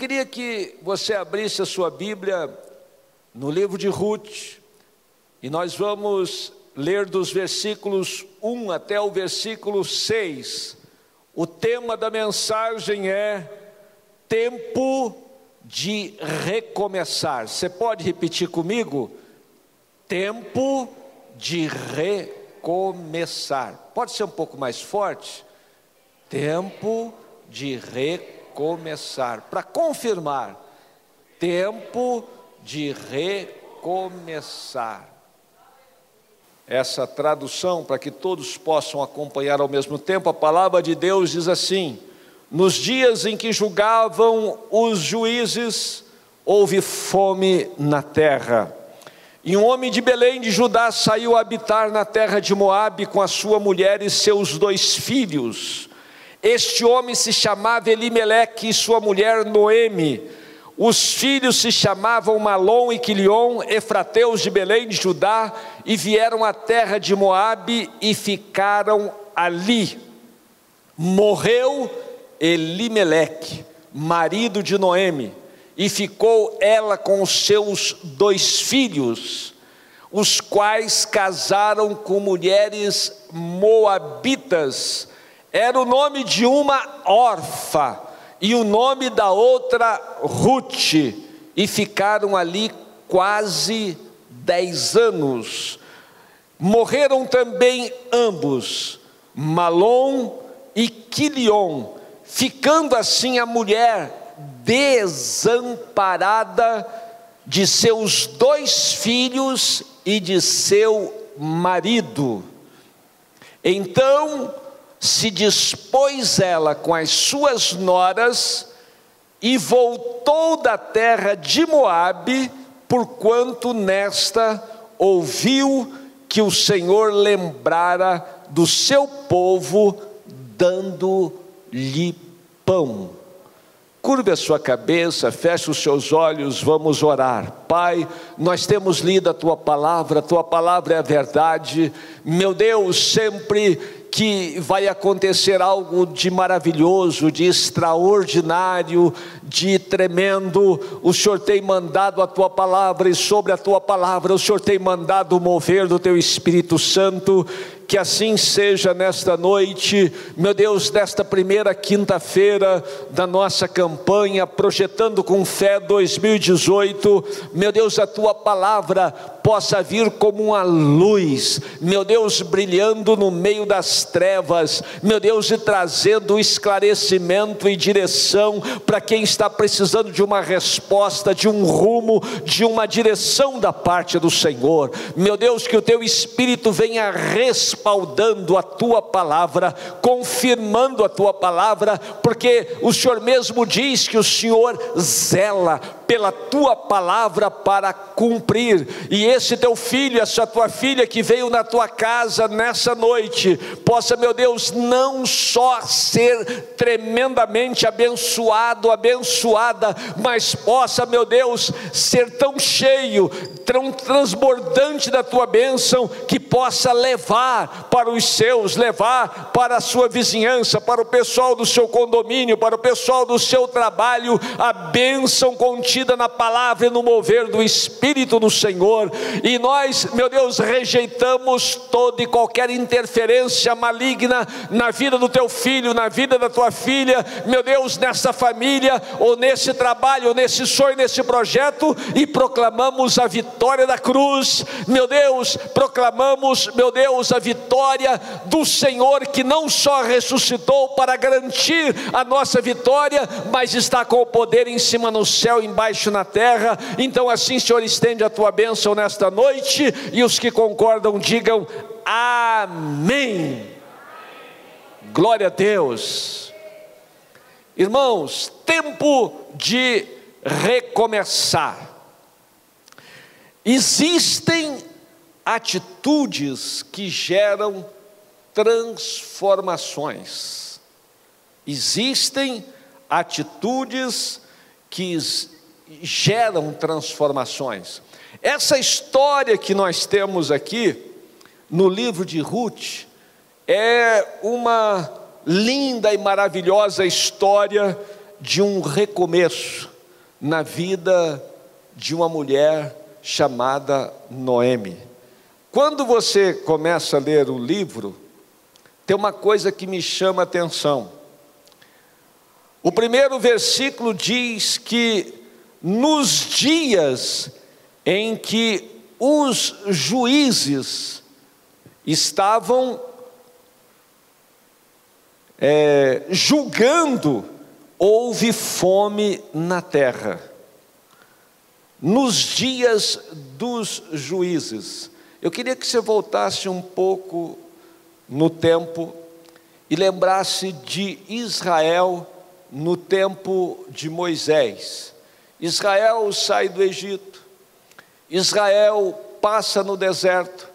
queria que você abrisse a sua Bíblia no livro de Ruth, e nós vamos ler dos versículos 1 até o versículo 6. O tema da mensagem é tempo de recomeçar. Você pode repetir comigo? Tempo de recomeçar. Pode ser um pouco mais forte? Tempo de recomeçar. Para confirmar, tempo de recomeçar. Essa tradução, para que todos possam acompanhar ao mesmo tempo, a palavra de Deus diz assim: Nos dias em que julgavam os juízes, houve fome na terra. E um homem de Belém de Judá saiu a habitar na terra de Moabe com a sua mulher e seus dois filhos. Este homem se chamava Elimeleque e sua mulher Noemi. Os filhos se chamavam Malom e Quilion, efrateus de Belém de Judá, e vieram à terra de Moabe e ficaram ali. Morreu Elimeleque, marido de Noemi, e ficou ela com os seus dois filhos, os quais casaram com mulheres moabitas era o nome de uma órfã e o nome da outra Ruth, e ficaram ali quase dez anos. Morreram também ambos, Malom e Quilion, ficando assim a mulher desamparada de seus dois filhos e de seu marido. Então se dispôs ela com as suas noras e voltou da terra de Moabe, porquanto nesta ouviu que o Senhor lembrara do seu povo, dando-lhe pão. Curve a sua cabeça, feche os seus olhos, vamos orar. Pai, nós temos lido a tua palavra, a tua palavra é a verdade. Meu Deus, sempre que vai acontecer algo de maravilhoso, de extraordinário, de tremendo. O Senhor tem mandado a tua palavra, e sobre a tua palavra, o Senhor tem mandado mover do teu Espírito Santo. Que assim seja nesta noite, meu Deus, nesta primeira quinta-feira da nossa campanha, projetando com fé 2018, meu Deus, a tua palavra possa vir como uma luz, meu Deus, brilhando no meio das trevas, meu Deus, e trazendo esclarecimento e direção para quem está precisando de uma resposta, de um rumo, de uma direção da parte do Senhor. Meu Deus, que o teu Espírito venha responder respaldando a tua palavra, confirmando a tua palavra, porque o Senhor mesmo diz que o Senhor zela pela tua palavra para cumprir. E esse teu filho, essa tua filha que veio na tua casa nessa noite, possa, meu Deus, não só ser tremendamente abençoado, abençoada, mas possa, meu Deus, ser tão cheio, tão transbordante da tua bênção, que possa levar para os seus, levar para a sua vizinhança, para o pessoal do seu condomínio, para o pessoal do seu trabalho, a bênção contínua contida na palavra e no mover do Espírito do Senhor, e nós, meu Deus, rejeitamos toda e qualquer interferência maligna na vida do teu filho, na vida da tua filha, meu Deus, nessa família, ou nesse trabalho, ou nesse sonho, nesse projeto, e proclamamos a vitória da cruz, meu Deus, proclamamos, meu Deus, a vitória do Senhor que não só ressuscitou para garantir a nossa vitória, mas está com o poder em cima no céu, embaixo embaixo na terra. Então, assim, Senhor, estende a tua bênção nesta noite, e os que concordam digam amém. Glória a Deus. Irmãos, tempo de recomeçar. Existem atitudes que geram transformações. Existem atitudes que geram transformações. Essa história que nós temos aqui no livro de Ruth é uma linda e maravilhosa história de um recomeço na vida de uma mulher chamada Noemi. Quando você começa a ler o livro, tem uma coisa que me chama a atenção. O primeiro versículo diz que nos dias em que os juízes estavam é, julgando, houve fome na terra. Nos dias dos juízes. Eu queria que você voltasse um pouco no tempo e lembrasse de Israel no tempo de Moisés. Israel sai do Egito, Israel passa no deserto,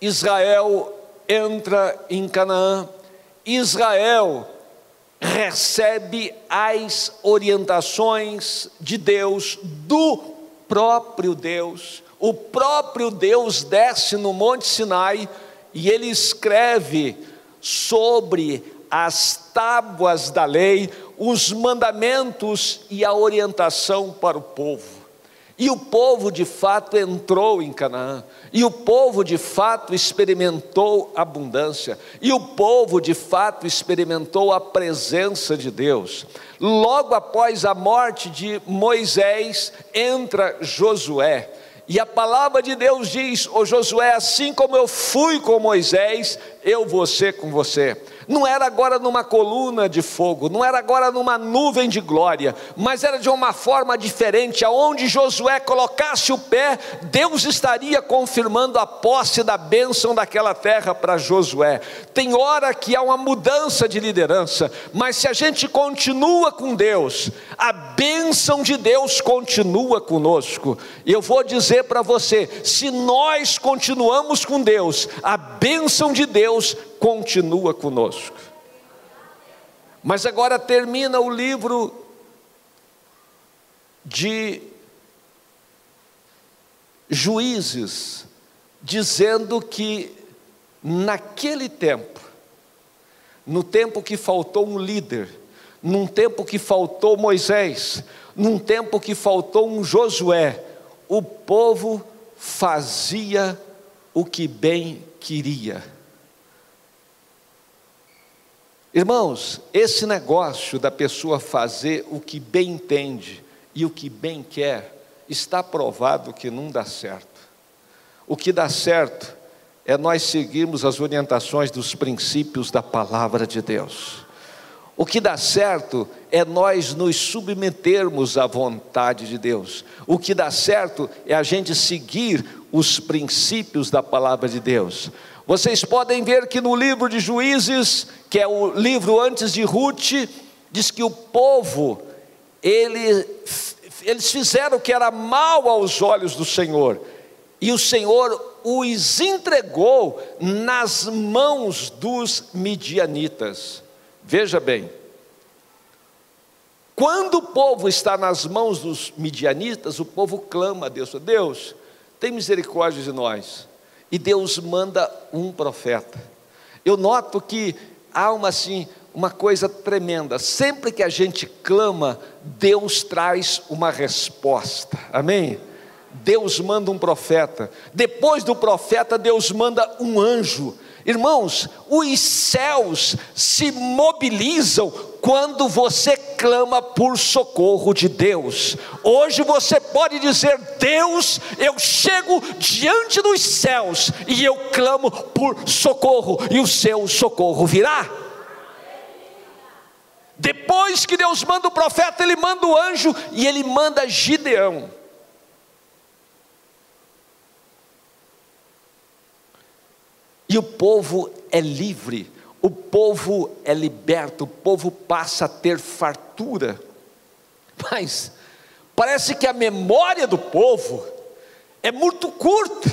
Israel entra em Canaã, Israel recebe as orientações de Deus, do próprio Deus. O próprio Deus desce no Monte Sinai e ele escreve sobre as tábuas da lei os mandamentos e a orientação para o povo. E o povo de fato entrou em Canaã, e o povo de fato experimentou abundância, e o povo de fato experimentou a presença de Deus. Logo após a morte de Moisés, entra Josué. E a palavra de Deus diz: Ô Josué, assim como eu fui com Moisés, eu vou ser com você não era agora numa coluna de fogo, não era agora numa nuvem de glória, mas era de uma forma diferente, aonde Josué colocasse o pé, Deus estaria confirmando a posse da bênção daquela terra para Josué. Tem hora que há uma mudança de liderança, mas se a gente continua com Deus, a bênção de Deus continua conosco. E eu vou dizer para você: se nós continuamos com Deus, a bênção de Deus continua conosco. Mas agora termina o livro de Juízes, dizendo que naquele tempo, no tempo que faltou um líder, num tempo que faltou Moisés, num tempo que faltou um Josué, o povo fazia o que bem queria. Irmãos, esse negócio da pessoa fazer o que bem entende e o que bem quer, está provado que não dá certo. O que dá certo é nós seguirmos as orientações dos princípios da palavra de Deus. O que dá certo é nós nos submetermos à vontade de Deus. O que dá certo é a gente seguir os princípios da palavra de Deus. Vocês podem ver que no livro de Juízes, que é o livro antes de Ruth, diz que o povo, ele, eles fizeram o que era mal aos olhos do Senhor, e o Senhor os entregou nas mãos dos midianitas. Veja bem, quando o povo está nas mãos dos midianitas, o povo clama a Deus: Deus, tem misericórdia de nós e Deus manda um profeta. Eu noto que há uma assim, uma coisa tremenda. Sempre que a gente clama, Deus traz uma resposta. Amém? Deus manda um profeta. Depois do profeta, Deus manda um anjo. Irmãos, os céus se mobilizam quando você clama por socorro de Deus. Hoje você pode dizer: Deus, eu chego diante dos céus e eu clamo por socorro, e o seu socorro virá. Depois que Deus manda o profeta, ele manda o anjo e ele manda Gideão. E o povo é livre, o povo é liberto, o povo passa a ter fartura. Mas parece que a memória do povo é muito curta,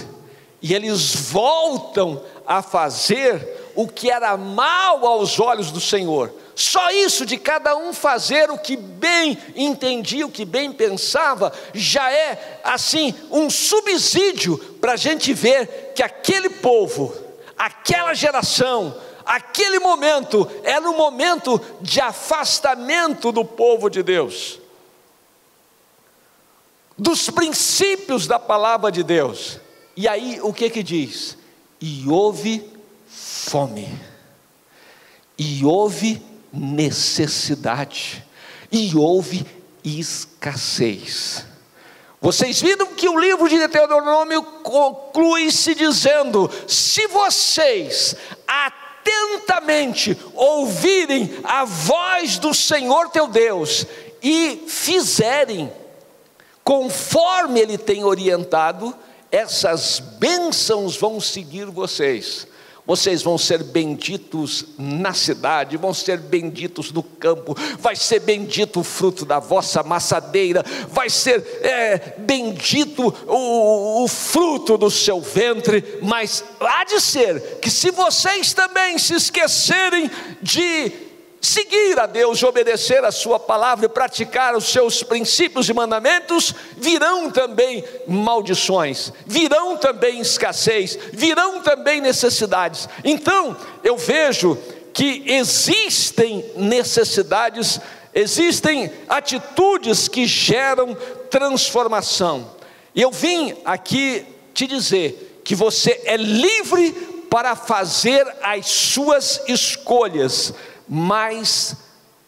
e eles voltam a fazer o que era mal aos olhos do Senhor. Só isso de cada um fazer o que bem entendia, o que bem pensava, já é assim um subsídio para a gente ver que aquele povo aquela geração, aquele momento era um momento de afastamento do povo de Deus, dos princípios da palavra de Deus. E aí o que que diz? E houve fome, e houve necessidade, e houve escassez. Vocês viram que o livro de Deuteronômio conclui se dizendo: se vocês atentamente ouvirem a voz do Senhor teu Deus e fizerem conforme Ele tem orientado, essas bênçãos vão seguir vocês vocês vão ser benditos na cidade, vão ser benditos no campo, vai ser bendito o fruto da vossa maçadeira, vai ser é, bendito o, o fruto do seu ventre, mas há de ser que se vocês também se esquecerem de seguir a Deus, obedecer a Sua palavra e praticar os seus princípios e mandamentos, virão também maldições, virão também escassez, virão também necessidades. Então, eu vejo que existem necessidades, existem atitudes que geram transformação. E eu vim aqui te dizer que você é livre para fazer as suas escolhas mas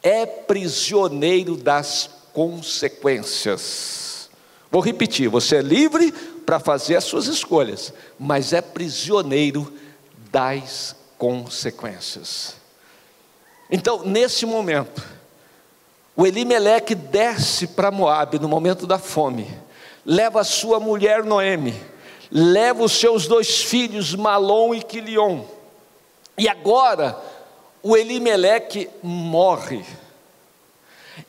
é prisioneiro das consequências. Vou repetir: você é livre para fazer as suas escolhas, mas é prisioneiro das consequências. Então, nesse momento, o Elimeleque desce para Moabe no momento da fome, leva sua mulher Noemi, leva os seus dois filhos Malom e Quilion, e agora o Elimeleque morre.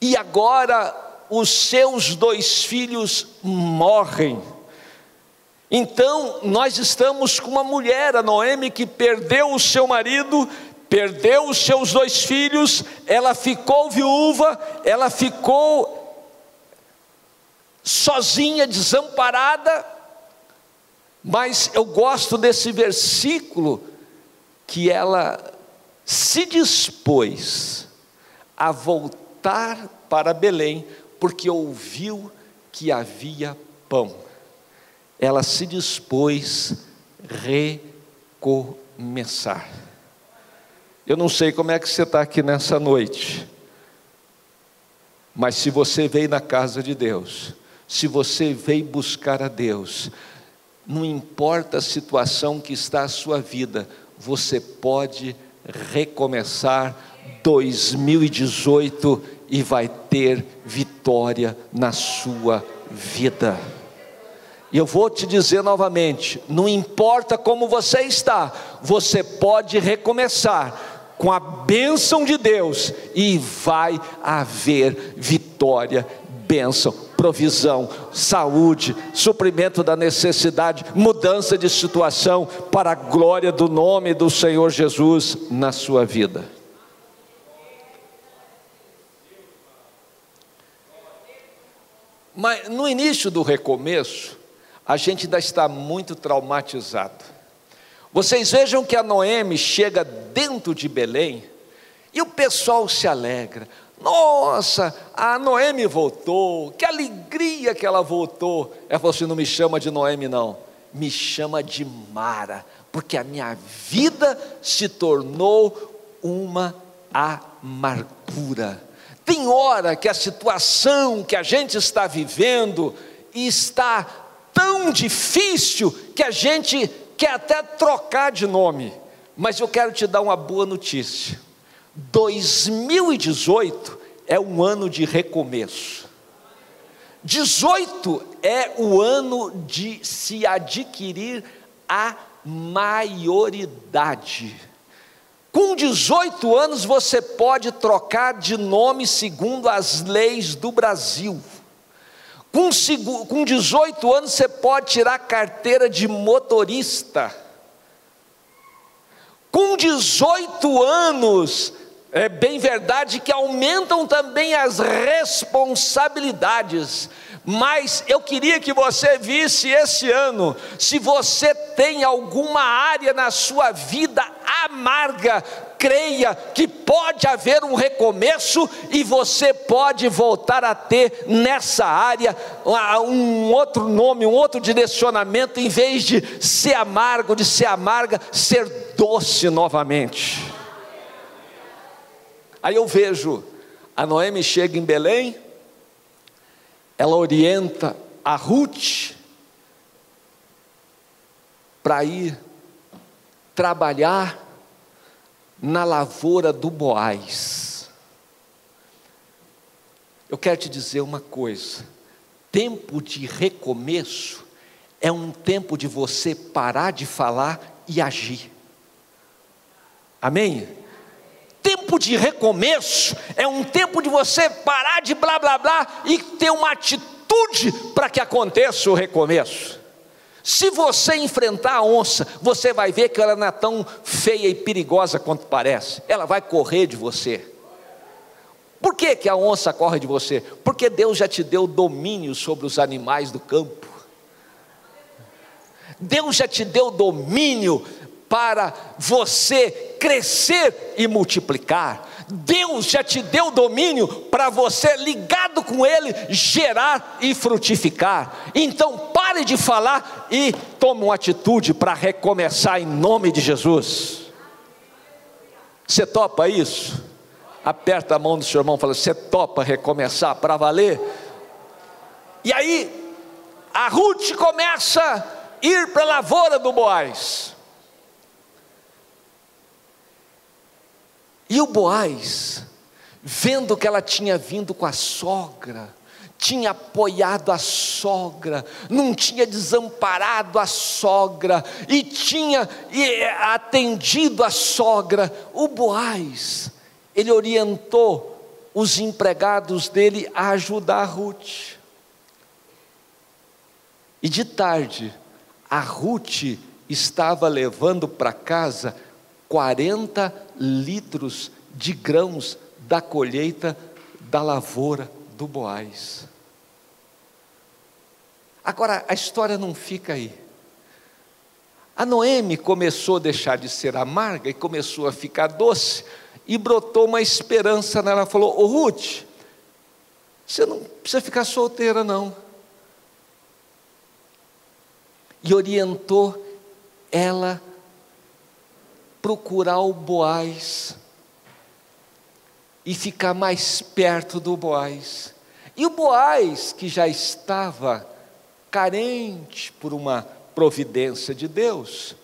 E agora os seus dois filhos morrem. Então, nós estamos com uma mulher, a Noemi, que perdeu o seu marido, perdeu os seus dois filhos, ela ficou viúva, ela ficou sozinha, desamparada. Mas eu gosto desse versículo que ela se dispôs a voltar para Belém, porque ouviu que havia pão. Ela se dispôs a recomeçar. Eu não sei como é que você está aqui nessa noite, mas se você veio na casa de Deus, se você veio buscar a Deus, não importa a situação que está a sua vida, você pode recomeçar 2018 e vai ter vitória na sua vida. E eu vou te dizer novamente: não importa como você está, você pode recomeçar com a bênção de Deus e vai haver vitória, bênção, provisão, saúde, suprimento da necessidade, mudança de situação para a glória do nome do Senhor Jesus na sua vida. Mas no início do recomeço, a gente ainda está muito traumatizado. Vocês vejam que a Noemi chega dentro de Belém e o pessoal se alegra. Nossa, a Noemi voltou, que alegria que ela voltou. Ela falou assim: não me chama de Noemi, não, me chama de Mara, porque a minha vida se tornou uma amargura. Tem hora que a situação que a gente está vivendo está tão difícil que a gente quer até trocar de nome, mas eu quero te dar uma boa notícia 2018 é um ano de recomeço. 18 é o ano de se adquirir a maioridade. Com 18 anos você pode trocar de nome segundo as leis do Brasil. Com, com 18 anos você pode tirar carteira de motorista. Com 18 anos é bem verdade que aumentam também as responsabilidades, mas eu queria que você visse esse ano, se você tem alguma área na sua vida amarga, creia que pode haver um recomeço e você pode voltar a ter nessa área um outro nome, um outro direcionamento, em vez de ser amargo, de ser amarga, ser doce novamente. Aí eu vejo, a Noemi chega em Belém, ela orienta a Ruth para ir trabalhar na lavoura do Boaz. Eu quero te dizer uma coisa: tempo de recomeço é um tempo de você parar de falar e agir. Amém? Tempo de recomeço é um tempo de você parar de blá blá blá e ter uma atitude para que aconteça o recomeço. Se você enfrentar a onça, você vai ver que ela não é tão feia e perigosa quanto parece. Ela vai correr de você. Por que, que a onça corre de você? Porque Deus já te deu domínio sobre os animais do campo. Deus já te deu domínio para você crescer e multiplicar. Deus já te deu domínio para você, ligado com Ele, gerar e frutificar. Então pare de falar e tome uma atitude para recomeçar em nome de Jesus. Você topa isso? Aperta a mão do seu irmão e fala: Você topa recomeçar para valer? E aí, a Ruth começa a ir para a lavoura do Boaz. E o Boaz, vendo que ela tinha vindo com a sogra, tinha apoiado a sogra, não tinha desamparado a sogra, e tinha atendido a sogra, o Boaz, ele orientou os empregados dele a ajudar Ruth. E de tarde, a Ruth estava levando para casa 40 litros de grãos da colheita da lavoura do Boaz. Agora, a história não fica aí. A Noemi começou a deixar de ser amarga e começou a ficar doce, e brotou uma esperança nela. Ela falou: Ô oh, Ruth, você não precisa ficar solteira, não. E orientou ela procurar o Boaz e ficar mais perto do Boaz. E o Boaz, que já estava carente por uma providência de Deus,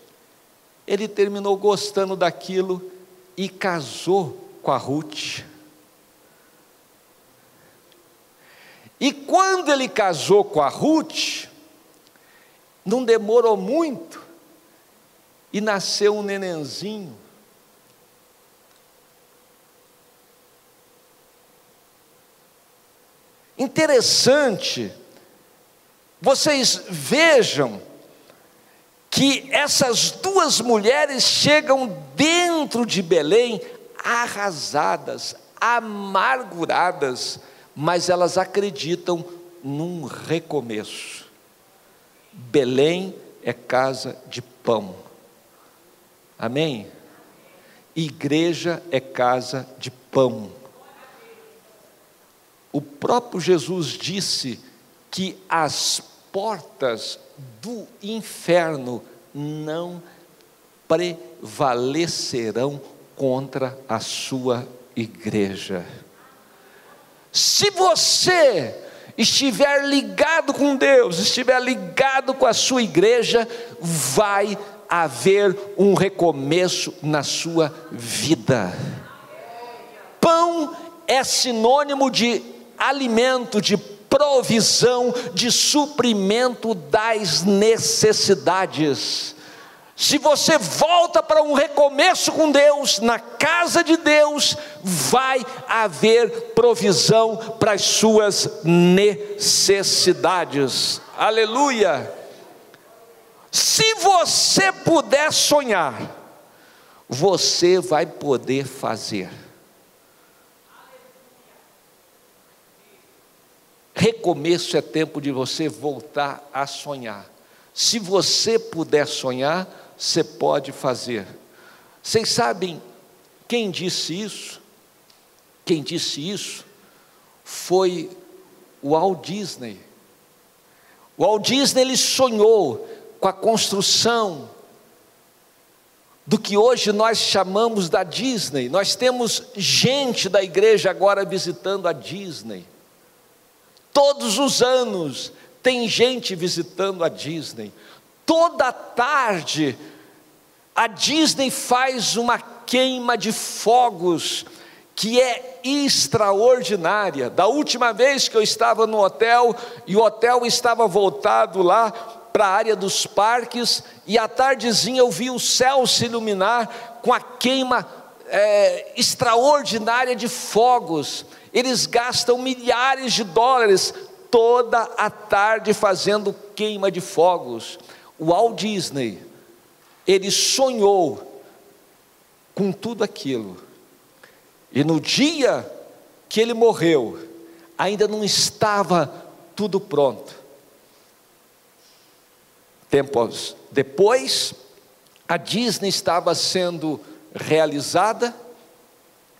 ele terminou gostando daquilo e casou com a Ruth. E quando ele casou com a Ruth, não demorou muito, e nasceu um nenenzinho. Interessante, vocês vejam que essas duas mulheres chegam dentro de Belém arrasadas, amarguradas, mas elas acreditam num recomeço. Belém é casa de pão. Amém? Igreja é casa de pão. O próprio Jesus disse que as portas do inferno não prevalecerão contra a sua igreja. Se você estiver ligado com Deus, estiver ligado com a sua igreja, vai haver um recomeço na sua vida. Pão é sinônimo de alimento, de provisão, de suprimento das necessidades. Se você volta para um recomeço com Deus, na casa de Deus, vai haver provisão para as suas necessidades. Aleluia! Se você puder sonhar, você vai poder fazer. Recomeço é tempo de você voltar a sonhar. Se você puder sonhar, você pode fazer. Vocês sabem quem disse isso? Quem disse isso foi o Walt Disney. O Walt Disney ele sonhou com a construção do que hoje nós chamamos da Disney. Nós temos gente da igreja agora visitando a Disney. Todos os anos tem gente visitando a Disney. Toda tarde a Disney faz uma queima de fogos que é extraordinária. Da última vez que eu estava no hotel e o hotel estava voltado lá para a área dos parques e à tardezinha eu vi o céu se iluminar com a queima é, extraordinária de fogos. Eles gastam milhares de dólares toda a tarde fazendo queima de fogos. O Walt Disney, ele sonhou com tudo aquilo. E no dia que ele morreu, ainda não estava tudo pronto. Tempos depois, a Disney estava sendo realizada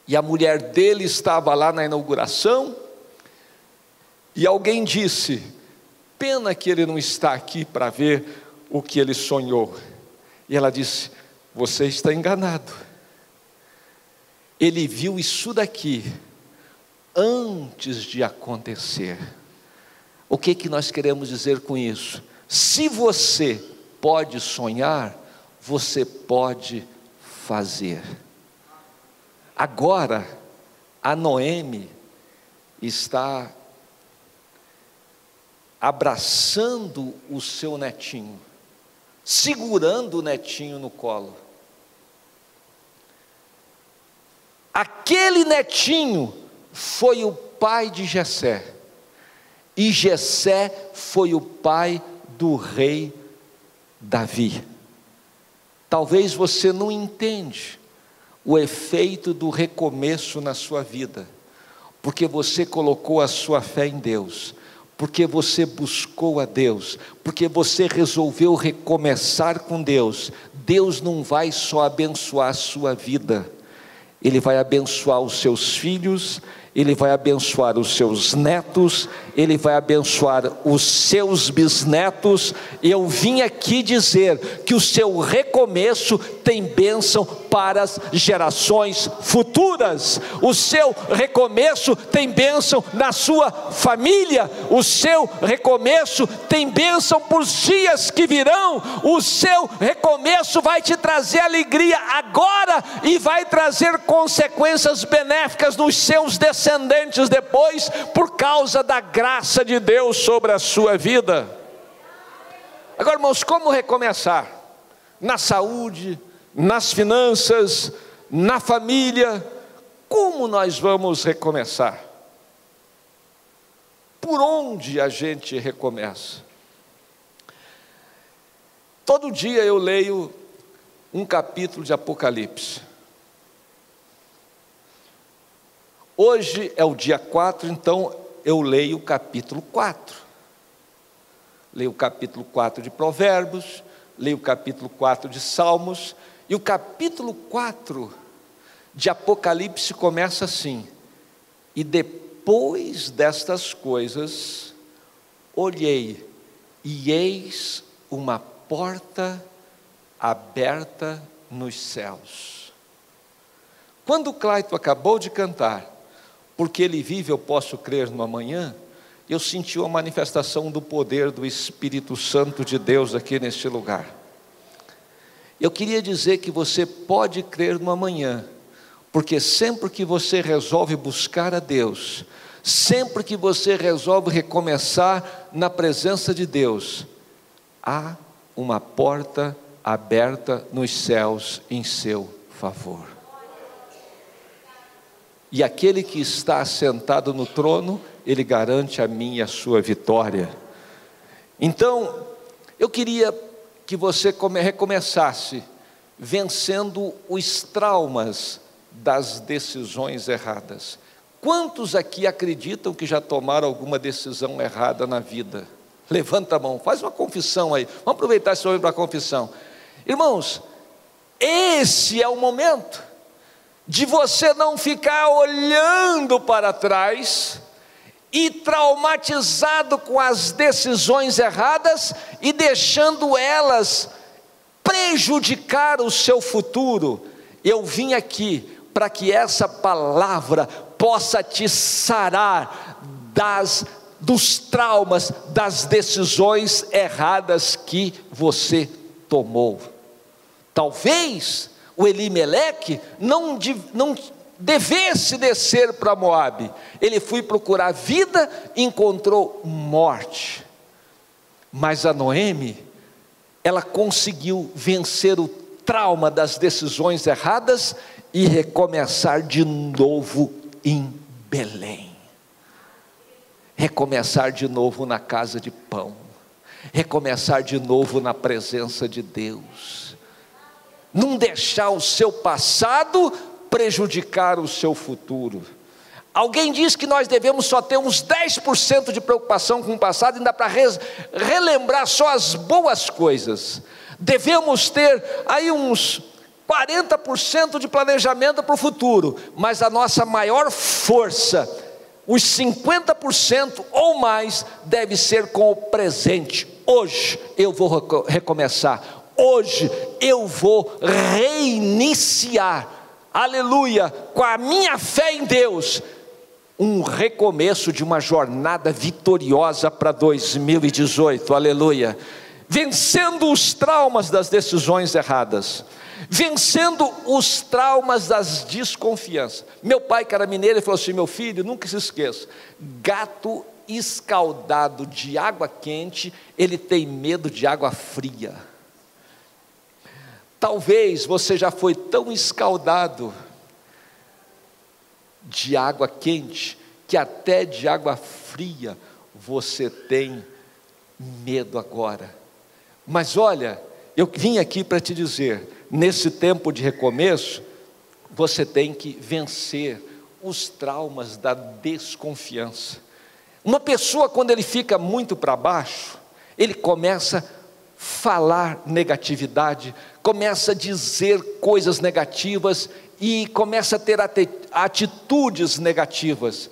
e a mulher dele estava lá na inauguração. E alguém disse: Pena que ele não está aqui para ver o que ele sonhou. E ela disse: Você está enganado. Ele viu isso daqui antes de acontecer. O que que nós queremos dizer com isso? Se você pode sonhar, você pode fazer. Agora, a Noemi está abraçando o seu netinho, segurando o netinho no colo. Aquele netinho foi o pai de Jessé, e Jessé foi o pai do rei Davi. Talvez você não entende o efeito do recomeço na sua vida, porque você colocou a sua fé em Deus, porque você buscou a Deus, porque você resolveu recomeçar com Deus. Deus não vai só abençoar a sua vida, Ele vai abençoar os seus filhos, ele vai abençoar os seus netos, Ele vai abençoar os seus bisnetos. Eu vim aqui dizer que o seu recomeço tem bênção para as gerações futuras. O seu recomeço tem bênção na sua família. O seu recomeço tem bênção os dias que virão. O seu recomeço vai te trazer alegria agora e vai trazer consequências benéficas nos seus descendentes descendentes depois, por causa da graça de Deus sobre a sua vida. Agora, irmãos, como recomeçar? Na saúde, nas finanças, na família, como nós vamos recomeçar? Por onde a gente recomeça? Todo dia eu leio um capítulo de Apocalipse. Hoje é o dia 4, então eu leio o capítulo 4. Leio o capítulo 4 de Provérbios, leio o capítulo 4 de Salmos, e o capítulo 4 de Apocalipse começa assim: E depois destas coisas, olhei, e eis uma porta aberta nos céus. Quando Claito acabou de cantar, porque ele vive, eu posso crer no amanhã, eu senti uma manifestação do poder do Espírito Santo de Deus aqui neste lugar. Eu queria dizer que você pode crer no amanhã, porque sempre que você resolve buscar a Deus, sempre que você resolve recomeçar na presença de Deus, há uma porta aberta nos céus em seu favor e aquele que está sentado no trono, ele garante a mim e a sua vitória. Então, eu queria que você recomeçasse vencendo os traumas das decisões erradas. Quantos aqui acreditam que já tomaram alguma decisão errada na vida? Levanta a mão, faz uma confissão aí. Vamos aproveitar esse momento para a confissão. Irmãos, esse é o momento de você não ficar olhando para trás e traumatizado com as decisões erradas e deixando elas prejudicar o seu futuro. Eu vim aqui para que essa palavra possa te sarar das dos traumas, das decisões erradas que você tomou. Talvez o Elimeleque não, não devesse descer para Moabe. Ele foi procurar vida encontrou morte. Mas a Noemi, ela conseguiu vencer o trauma das decisões erradas e recomeçar de novo em Belém. Recomeçar de novo na casa de pão. Recomeçar de novo na presença de Deus. Não deixar o seu passado prejudicar o seu futuro. Alguém diz que nós devemos só ter uns 10% de preocupação com o passado, ainda para relembrar só as boas coisas. Devemos ter aí uns 40% de planejamento para o futuro, mas a nossa maior força, os 50% ou mais, deve ser com o presente. Hoje eu vou recomeçar, hoje eu vou reiniciar, aleluia, com a minha fé em Deus, um recomeço de uma jornada vitoriosa para 2018, aleluia, vencendo os traumas das decisões erradas vencendo os traumas das desconfianças. Meu pai, que era mineiro, ele falou assim: meu filho, nunca se esqueça, gato escaldado de água quente, ele tem medo de água fria. Talvez você já foi tão escaldado de água quente, que até de água fria você tem medo agora. Mas olha, eu vim aqui para te dizer, nesse tempo de recomeço, você tem que vencer os traumas da desconfiança. Uma pessoa, quando ele fica muito para baixo, ele começa a falar negatividade, começa a dizer coisas negativas e começa a ter atitudes negativas.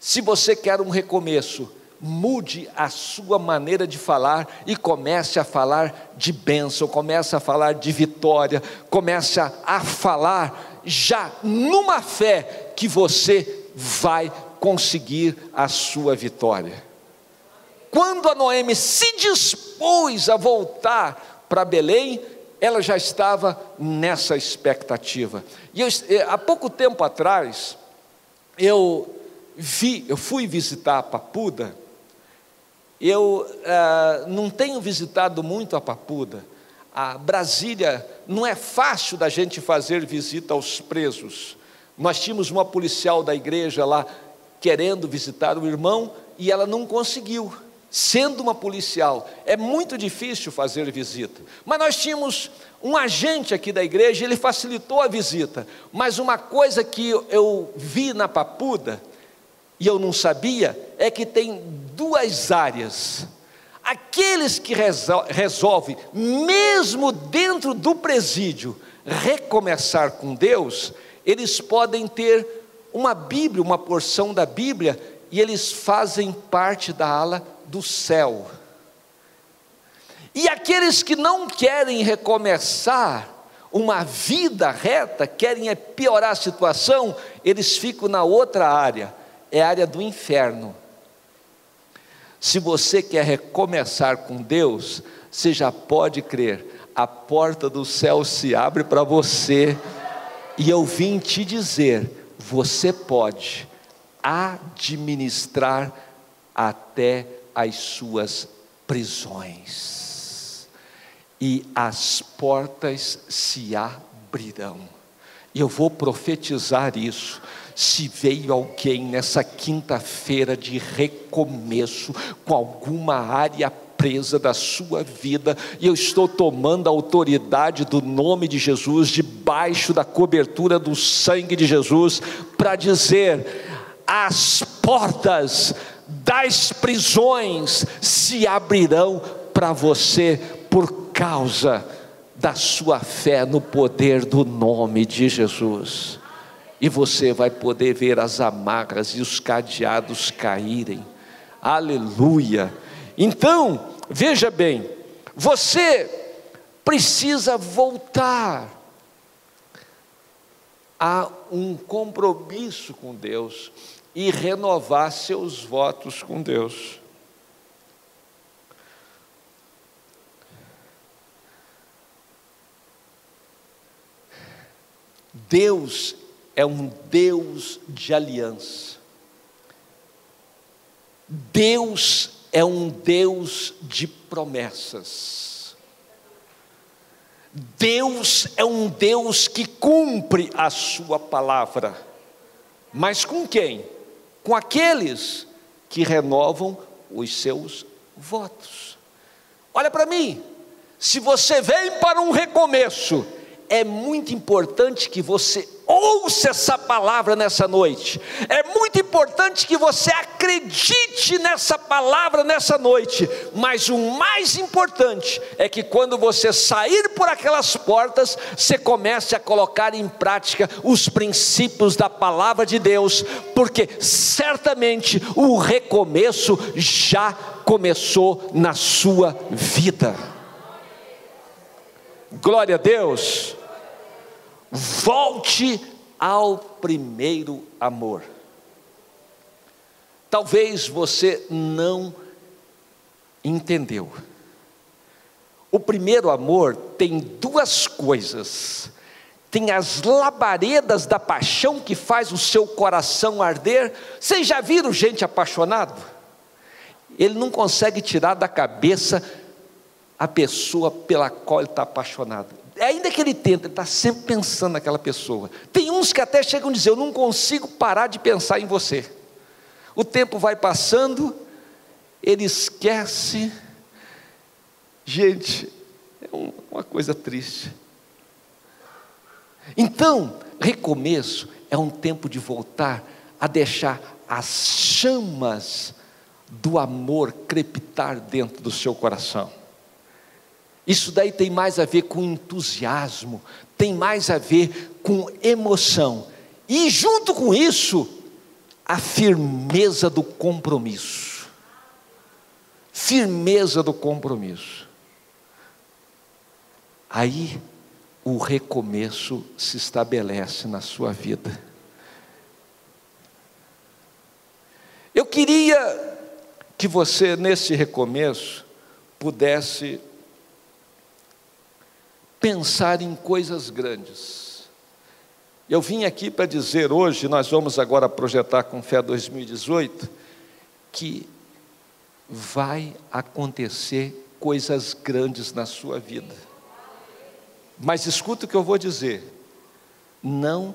Se você quer um recomeço, mude a sua maneira de falar e comece a falar de bênção, comece a falar de vitória, comece a, falar já numa fé que você vai conseguir a sua vitória. Quando a Noemi se dispôs a voltar para Belém, ela já estava nessa expectativa. E eu, eh, há pouco tempo atrás, eu vi, eu fui visitar a Papuda, eu uh, não tenho visitado muito a Papuda. A Brasília não é fácil da gente fazer visita aos presos. Nós tínhamos uma policial da igreja lá querendo visitar o irmão e ela não conseguiu. Sendo uma policial, é muito difícil fazer visita. Mas nós tínhamos um agente aqui da igreja, ele facilitou a visita. Mas uma coisa que eu vi na Papuda, e eu não sabia, é que tem duas áreas. Aqueles que resolvem, mesmo dentro do presídio, recomeçar com Deus, eles podem ter uma Bíblia, uma porção da Bíblia, e eles fazem parte da ala do céu. E aqueles que não querem recomeçar uma vida reta, querem é piorar a situação, eles ficam na outra área é a área do inferno. Se você quer recomeçar com Deus, você já pode crer, a porta do céu se abre para você, e eu vim te dizer: você pode administrar até as suas prisões, e as portas se abrirão. E eu vou profetizar isso se veio alguém nessa quinta-feira de recomeço, com alguma área presa da sua vida, e eu estou tomando a autoridade do nome de Jesus, debaixo da cobertura do sangue de Jesus, para dizer: as portas das prisões se abrirão para você por causa da sua fé no poder do nome de Jesus. E você vai poder ver as amarras e os cadeados caírem. Aleluia. Então, veja bem, você precisa voltar a um compromisso com Deus e renovar seus votos com Deus. Deus é um Deus de aliança. Deus é um Deus de promessas. Deus é um Deus que cumpre a sua palavra. Mas com quem? Com aqueles que renovam os seus votos. Olha para mim, se você vem para um recomeço, é muito importante que você ouça essa palavra nessa noite. É importante que você acredite nessa palavra nessa noite. Mas o mais importante é que quando você sair por aquelas portas, você comece a colocar em prática os princípios da palavra de Deus, porque certamente o recomeço já começou na sua vida. Glória a Deus. Volte ao primeiro amor. Talvez você não entendeu. O primeiro amor tem duas coisas. Tem as labaredas da paixão que faz o seu coração arder. Vocês já viram gente apaixonado? Ele não consegue tirar da cabeça a pessoa pela qual ele está apaixonado ainda que ele tenta, ele está sempre pensando naquela pessoa. Tem uns que até chegam a dizer: Eu não consigo parar de pensar em você. O tempo vai passando, ele esquece. Gente, é uma coisa triste. Então, recomeço é um tempo de voltar a deixar as chamas do amor crepitar dentro do seu coração. Isso daí tem mais a ver com entusiasmo, tem mais a ver com emoção. E junto com isso, a firmeza do compromisso. Firmeza do compromisso. Aí o recomeço se estabelece na sua vida. Eu queria que você, nesse recomeço, pudesse pensar em coisas grandes. Eu vim aqui para dizer hoje, nós vamos agora projetar com fé 2018, que vai acontecer coisas grandes na sua vida. Mas escuta o que eu vou dizer. Não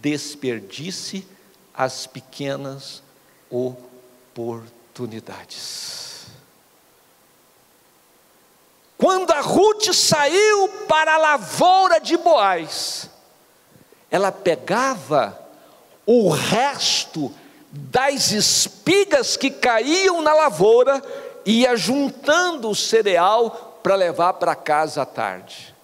desperdice as pequenas oportunidades. Quando a Ruth saiu para a lavoura de Boaz, ela pegava o resto das espigas que caíam na lavoura e ia juntando o cereal para levar para casa à tarde.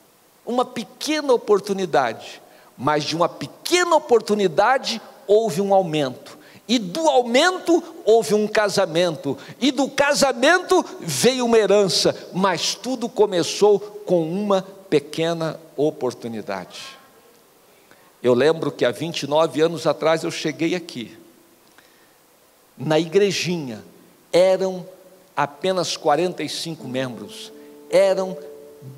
Uma pequena oportunidade, mas de uma pequena oportunidade houve um aumento e do aumento houve um casamento, e do casamento veio uma herança, mas tudo começou com uma pequena oportunidade. Eu lembro que há 29 anos atrás eu cheguei aqui, na igrejinha, eram apenas 45 membros, eram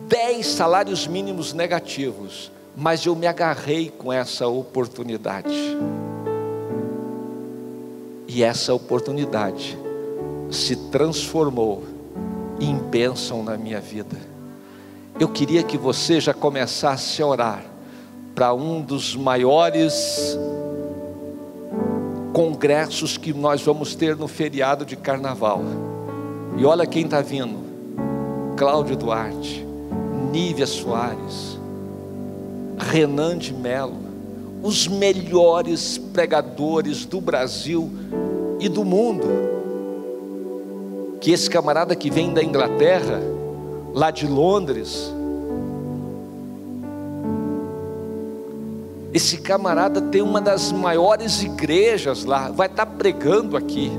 10 salários mínimos negativos, mas eu me agarrei com essa oportunidade. E essa oportunidade se transformou em bênção na minha vida. Eu queria que você já começasse a orar para um dos maiores congressos que nós vamos ter no feriado de carnaval. E olha quem está vindo: Cláudio Duarte, Nívia Soares, Renan de Melo, os melhores pregadores do Brasil e do mundo. Que esse camarada que vem da Inglaterra, lá de Londres, Esse camarada tem uma das maiores igrejas lá, vai estar pregando aqui.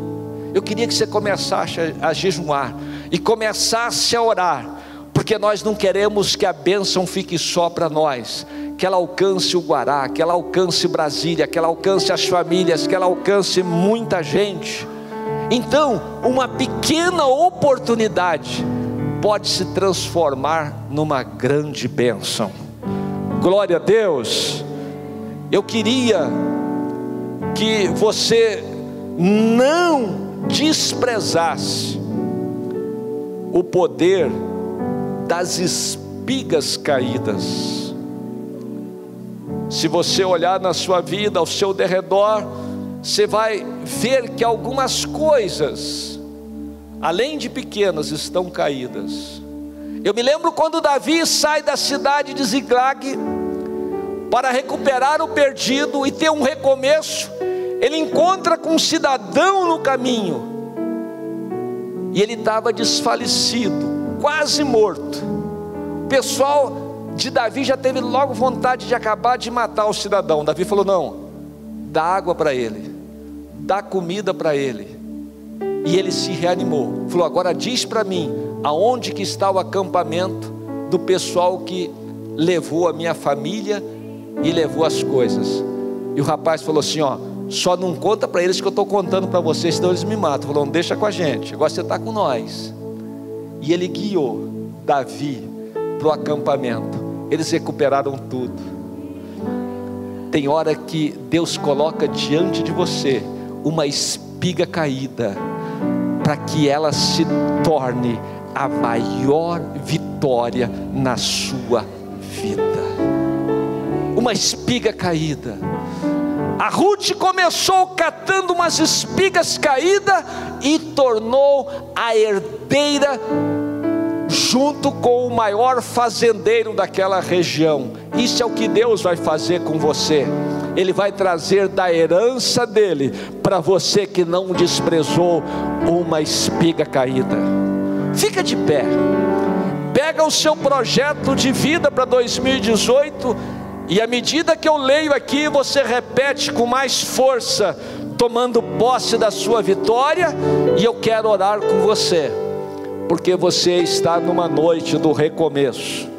Eu queria que você começasse a, a jejuar e começasse a orar, porque nós não queremos que a bênção fique só para nós, que ela alcance o Guará, que ela alcance Brasília, que ela alcance as famílias, que ela alcance muita gente. Então, uma pequena oportunidade pode se transformar numa grande bênção. Glória a Deus. Eu queria que você não desprezasse o poder das espigas caídas. Se você olhar na sua vida, ao seu derredor, você vai ver que algumas coisas, além de pequenas, estão caídas. Eu me lembro quando Davi sai da cidade de Ziglag para recuperar o perdido e ter um recomeço, ele encontra com um cidadão no caminho, e ele estava desfalecido, quase morto. O pessoal de Davi já teve logo vontade de acabar de matar o cidadão. Davi falou: Não, dá água para ele, dá comida para ele. E ele se reanimou. Falou: Agora diz para mim, aonde que está o acampamento do pessoal que levou a minha família e levou as coisas. E o rapaz falou assim: Ó, só não conta para eles que eu estou contando para vocês, senão eles me matam. Falou, não deixa com a gente, agora você está com nós. E ele guiou Davi para o acampamento. Eles recuperaram tudo. Tem hora que Deus coloca diante de você uma espiga caída, para que ela se torne a maior vitória na sua vida. Uma espiga caída a Ruth começou catando umas espigas caídas e tornou a herdeira junto com o maior fazendeiro daquela região. Isso é o que Deus vai fazer com você. Ele vai trazer da herança dele para você que não desprezou uma espiga caída. Fica de pé. Pega o seu projeto de vida para 2018 e à medida que eu leio aqui, você repete com mais força, tomando posse da sua vitória, e eu quero orar com você, porque você está numa noite do recomeço.